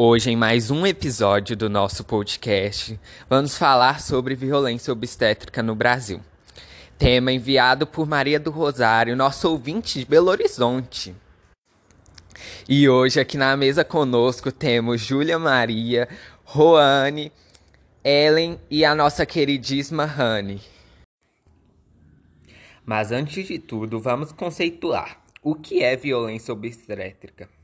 Hoje, em mais um episódio do nosso podcast, vamos falar sobre violência obstétrica no Brasil. Tema enviado por Maria do Rosário, nosso ouvinte de Belo Horizonte. E hoje, aqui na mesa conosco, temos Júlia Maria, Roane, Ellen e a nossa queridíssima Rani. Mas antes de tudo, vamos conceituar o que é violência obstétrica.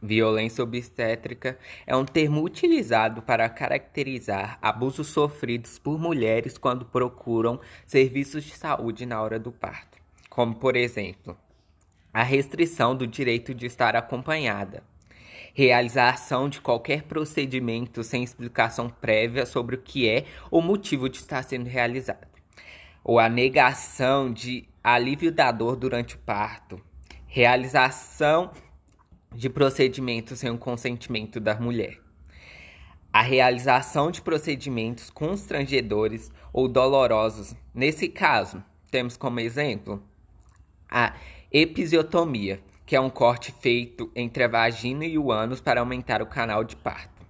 Violência obstétrica é um termo utilizado para caracterizar abusos sofridos por mulheres quando procuram serviços de saúde na hora do parto, como, por exemplo, a restrição do direito de estar acompanhada, realização de qualquer procedimento sem explicação prévia sobre o que é ou motivo de estar sendo realizado, ou a negação de alívio da dor durante o parto, realização de procedimentos sem o consentimento da mulher. A realização de procedimentos constrangedores ou dolorosos. Nesse caso, temos como exemplo a episiotomia, que é um corte feito entre a vagina e o ânus para aumentar o canal de parto,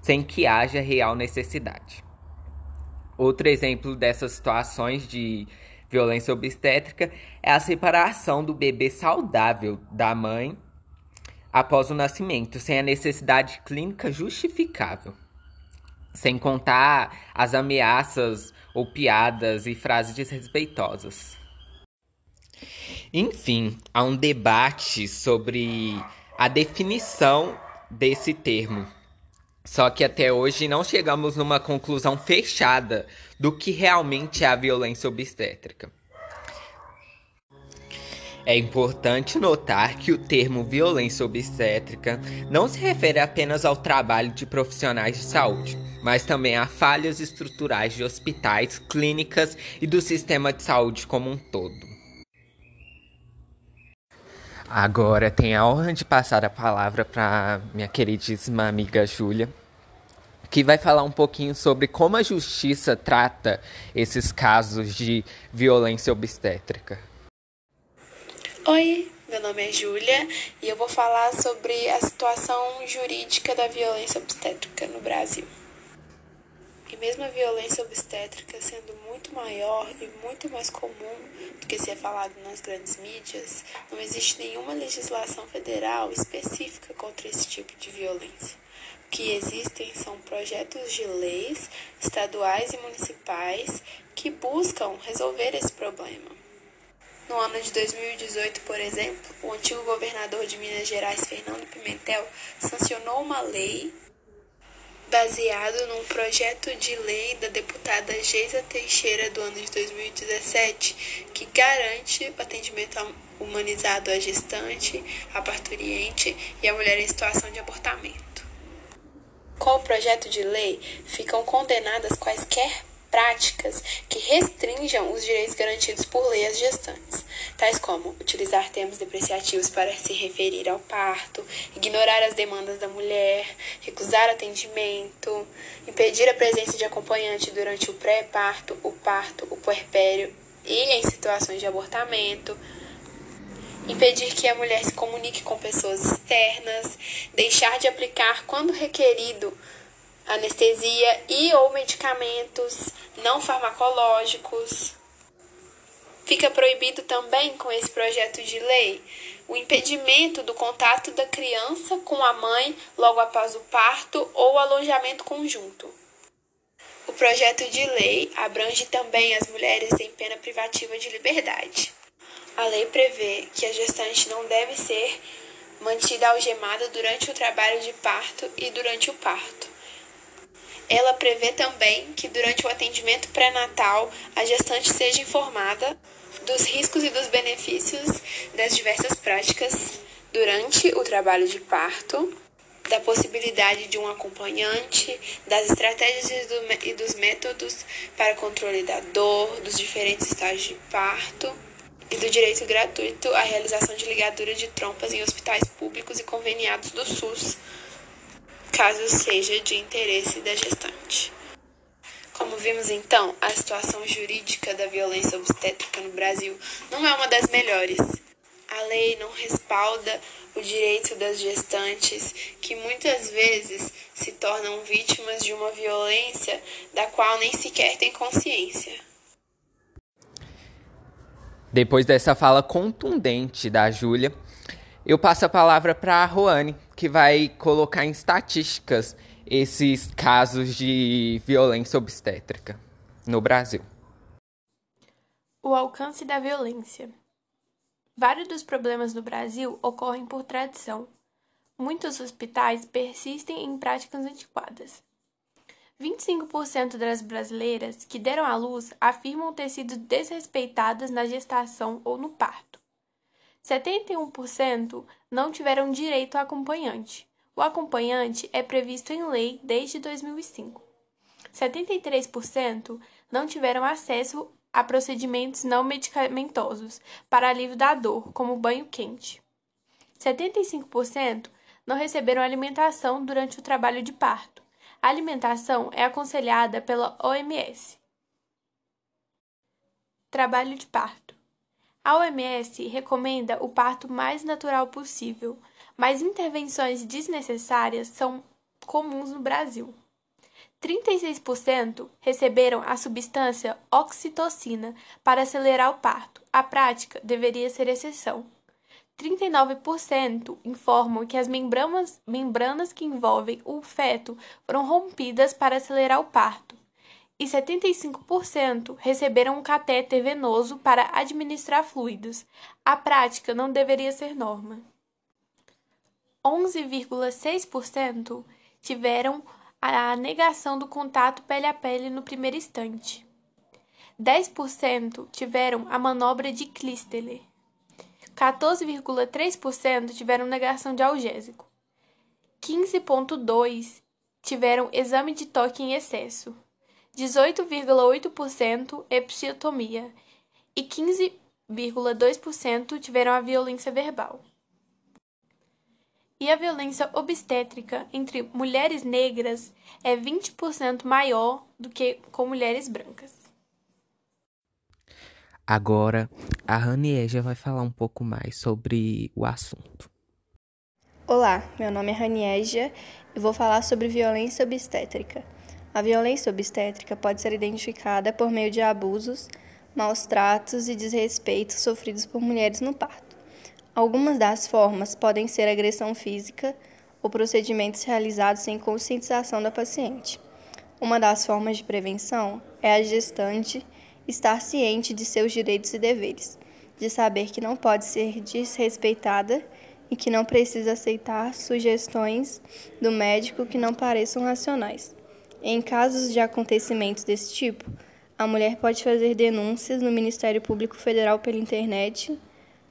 sem que haja real necessidade. Outro exemplo dessas situações de violência obstétrica é a separação do bebê saudável da mãe após o nascimento, sem a necessidade clínica justificável. Sem contar as ameaças ou piadas e frases desrespeitosas. Enfim, há um debate sobre a definição desse termo. Só que até hoje não chegamos numa conclusão fechada do que realmente é a violência obstétrica. É importante notar que o termo violência obstétrica não se refere apenas ao trabalho de profissionais de saúde, mas também a falhas estruturais de hospitais, clínicas e do sistema de saúde como um todo. Agora tem a honra de passar a palavra para minha queridíssima amiga Júlia, que vai falar um pouquinho sobre como a justiça trata esses casos de violência obstétrica. Oi, meu nome é Júlia e eu vou falar sobre a situação jurídica da violência obstétrica no Brasil. E mesmo a violência obstétrica sendo muito maior e muito mais comum do que se é falado nas grandes mídias, não existe nenhuma legislação federal específica contra esse tipo de violência. O que existem são projetos de leis estaduais e municipais que buscam resolver esse problema. No ano de 2018, por exemplo, o antigo governador de Minas Gerais, Fernando Pimentel, sancionou uma lei baseado num projeto de lei da deputada Geisa Teixeira do ano de 2017, que garante o atendimento humanizado à gestante, à parturiente e à mulher em situação de abortamento. Com o projeto de lei, ficam condenadas quaisquer práticas que restringam os direitos garantidos por lei às gestantes, tais como utilizar termos depreciativos para se referir ao parto, ignorar as demandas da mulher, recusar atendimento, impedir a presença de acompanhante durante o pré-parto, o parto, o puerpério e em situações de abortamento, impedir que a mulher se comunique com pessoas externas, deixar de aplicar quando requerido anestesia e ou medicamentos não farmacológicos. Fica proibido também com esse projeto de lei o impedimento do contato da criança com a mãe logo após o parto ou alojamento conjunto. O projeto de lei abrange também as mulheres em pena privativa de liberdade. A lei prevê que a gestante não deve ser mantida algemada durante o trabalho de parto e durante o parto. Ela prevê também que durante o atendimento pré-natal a gestante seja informada dos riscos e dos benefícios das diversas práticas durante o trabalho de parto, da possibilidade de um acompanhante, das estratégias e dos métodos para controle da dor, dos diferentes estágios de parto e do direito gratuito à realização de ligadura de trompas em hospitais públicos e conveniados do SUS caso seja de interesse da gestante. Como vimos então, a situação jurídica da violência obstétrica no Brasil não é uma das melhores. A lei não respalda o direito das gestantes, que muitas vezes se tornam vítimas de uma violência da qual nem sequer têm consciência. Depois dessa fala contundente da Júlia, eu passo a palavra para a Roane, que vai colocar em estatísticas esses casos de violência obstétrica no Brasil. O alcance da violência. Vários dos problemas no Brasil ocorrem por tradição. Muitos hospitais persistem em práticas antiquadas. 25% das brasileiras que deram à luz afirmam ter sido desrespeitadas na gestação ou no parto. 71% não tiveram direito a acompanhante. O acompanhante é previsto em lei desde 2005. 73% não tiveram acesso a procedimentos não medicamentosos para alívio da dor, como banho quente. 75% não receberam alimentação durante o trabalho de parto. A alimentação é aconselhada pela OMS. Trabalho de parto. A OMS recomenda o parto mais natural possível, mas intervenções desnecessárias são comuns no Brasil. 36% receberam a substância oxitocina para acelerar o parto. A prática deveria ser exceção. 39% informam que as membranas, membranas que envolvem o feto foram rompidas para acelerar o parto. E 75% receberam um catéter venoso para administrar fluidos. A prática não deveria ser norma. 11,6% tiveram a negação do contato pele a pele no primeiro instante. 10% tiveram a manobra de Klisteler. 14,3% tiveram negação de algésico. 15,2% tiveram exame de toque em excesso. 18,8% episiotomia e 15,2% tiveram a violência verbal e a violência obstétrica entre mulheres negras é 20% maior do que com mulheres brancas. Agora, a Ranieja vai falar um pouco mais sobre o assunto. Olá, meu nome é Ranieja e vou falar sobre violência obstétrica. A violência obstétrica pode ser identificada por meio de abusos, maus tratos e desrespeitos sofridos por mulheres no parto. Algumas das formas podem ser agressão física ou procedimentos realizados sem conscientização da paciente. Uma das formas de prevenção é a gestante estar ciente de seus direitos e deveres, de saber que não pode ser desrespeitada e que não precisa aceitar sugestões do médico que não pareçam racionais. Em casos de acontecimentos desse tipo, a mulher pode fazer denúncias no Ministério Público Federal pela internet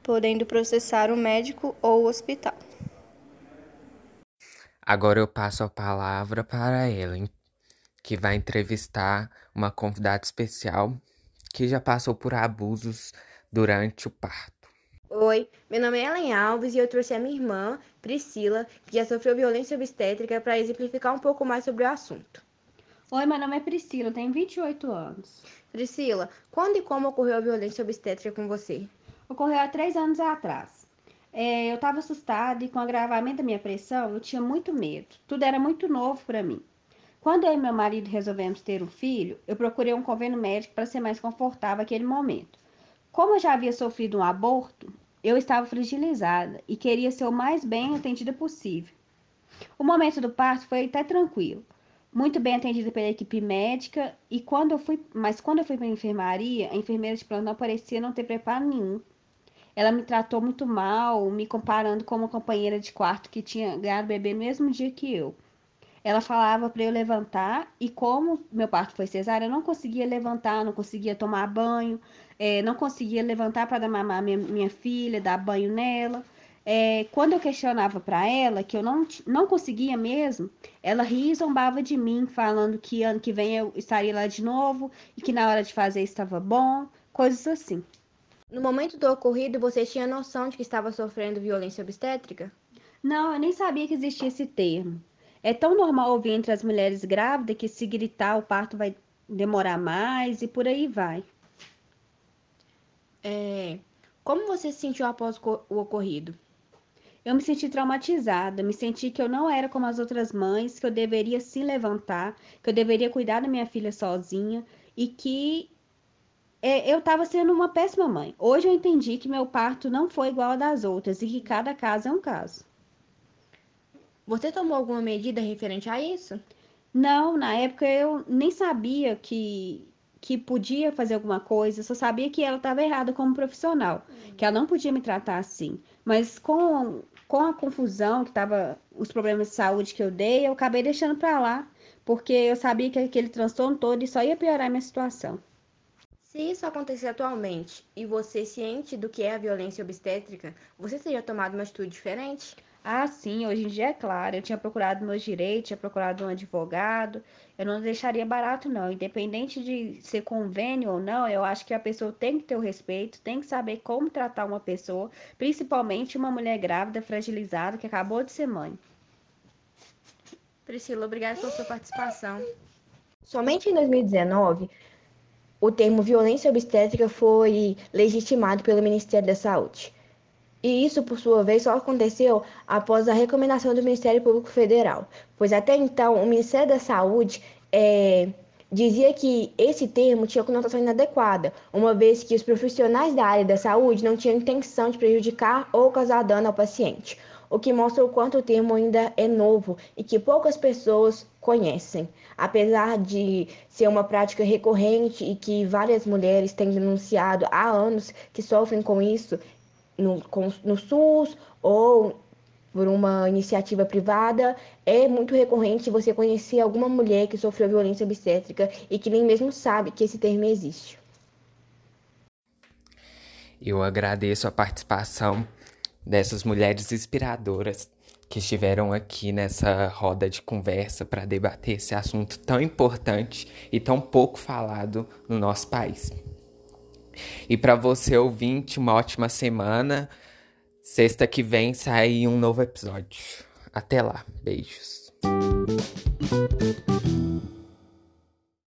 podendo processar o médico ou o hospital. Agora eu passo a palavra para Ellen, que vai entrevistar uma convidada especial que já passou por abusos durante o parto. Oi, meu nome é Ellen Alves e eu trouxe a minha irmã, Priscila, que já sofreu violência obstétrica, para exemplificar um pouco mais sobre o assunto. Oi, meu nome é Priscila, tenho 28 anos. Priscila, quando e como ocorreu a violência obstétrica com você? ocorreu há três anos atrás. É, eu estava assustada e com o agravamento da minha pressão, eu tinha muito medo. Tudo era muito novo para mim. Quando eu e meu marido resolvemos ter um filho, eu procurei um convênio médico para ser mais confortável naquele momento. Como eu já havia sofrido um aborto, eu estava fragilizada e queria ser o mais bem atendida possível. O momento do parto foi até tranquilo, muito bem atendida pela equipe médica e quando eu fui, mas quando eu fui para a enfermaria, a enfermeira de plantão parecia não ter preparo nenhum ela me tratou muito mal, me comparando com uma companheira de quarto que tinha ganhado bebê no mesmo dia que eu. Ela falava para eu levantar e como meu parto foi cesárea, eu não conseguia levantar, não conseguia tomar banho, é, não conseguia levantar para dar mamar minha, minha filha, dar banho nela. É, quando eu questionava para ela que eu não, não conseguia mesmo, ela ria e zombava de mim, falando que ano que vem eu estaria lá de novo e que na hora de fazer estava bom, coisas assim. No momento do ocorrido, você tinha noção de que estava sofrendo violência obstétrica? Não, eu nem sabia que existia esse termo. É tão normal ouvir entre as mulheres grávidas que se gritar o parto vai demorar mais e por aí vai. É... Como você se sentiu após o ocorrido? Eu me senti traumatizada, me senti que eu não era como as outras mães, que eu deveria se levantar, que eu deveria cuidar da minha filha sozinha e que é, eu estava sendo uma péssima mãe. Hoje eu entendi que meu parto não foi igual ao das outras e que cada caso é um caso. Você tomou alguma medida referente a isso? Não, na época eu nem sabia que que podia fazer alguma coisa, só sabia que ela estava errada como profissional, que ela não podia me tratar assim. Mas com, com a confusão que estava, os problemas de saúde que eu dei, eu acabei deixando para lá, porque eu sabia que aquele transtorno todo só ia piorar a minha situação. Se isso acontecer atualmente e você ciente do que é a violência obstétrica, você teria tomado uma atitude diferente? Ah, sim, hoje em dia é claro. Eu tinha procurado meus direitos, tinha procurado um advogado. Eu não deixaria barato, não. Independente de ser convênio ou não, eu acho que a pessoa tem que ter o respeito, tem que saber como tratar uma pessoa, principalmente uma mulher grávida, fragilizada, que acabou de ser mãe. Priscila, obrigada pela sua participação. Somente em 2019, o termo violência obstétrica foi legitimado pelo Ministério da Saúde. E isso, por sua vez, só aconteceu após a recomendação do Ministério Público Federal, pois até então o Ministério da Saúde é, dizia que esse termo tinha conotação inadequada, uma vez que os profissionais da área da saúde não tinham intenção de prejudicar ou causar dano ao paciente, o que mostra o quanto o termo ainda é novo e que poucas pessoas conhecem. Apesar de ser uma prática recorrente e que várias mulheres têm denunciado há anos que sofrem com isso, no, no SUS ou por uma iniciativa privada, é muito recorrente você conhecer alguma mulher que sofreu violência obstétrica e que nem mesmo sabe que esse termo existe. Eu agradeço a participação dessas mulheres inspiradoras que estiveram aqui nessa roda de conversa para debater esse assunto tão importante e tão pouco falado no nosso país. E para você ouvinte, uma ótima semana. Sexta que vem sai um novo episódio. Até lá. Beijos.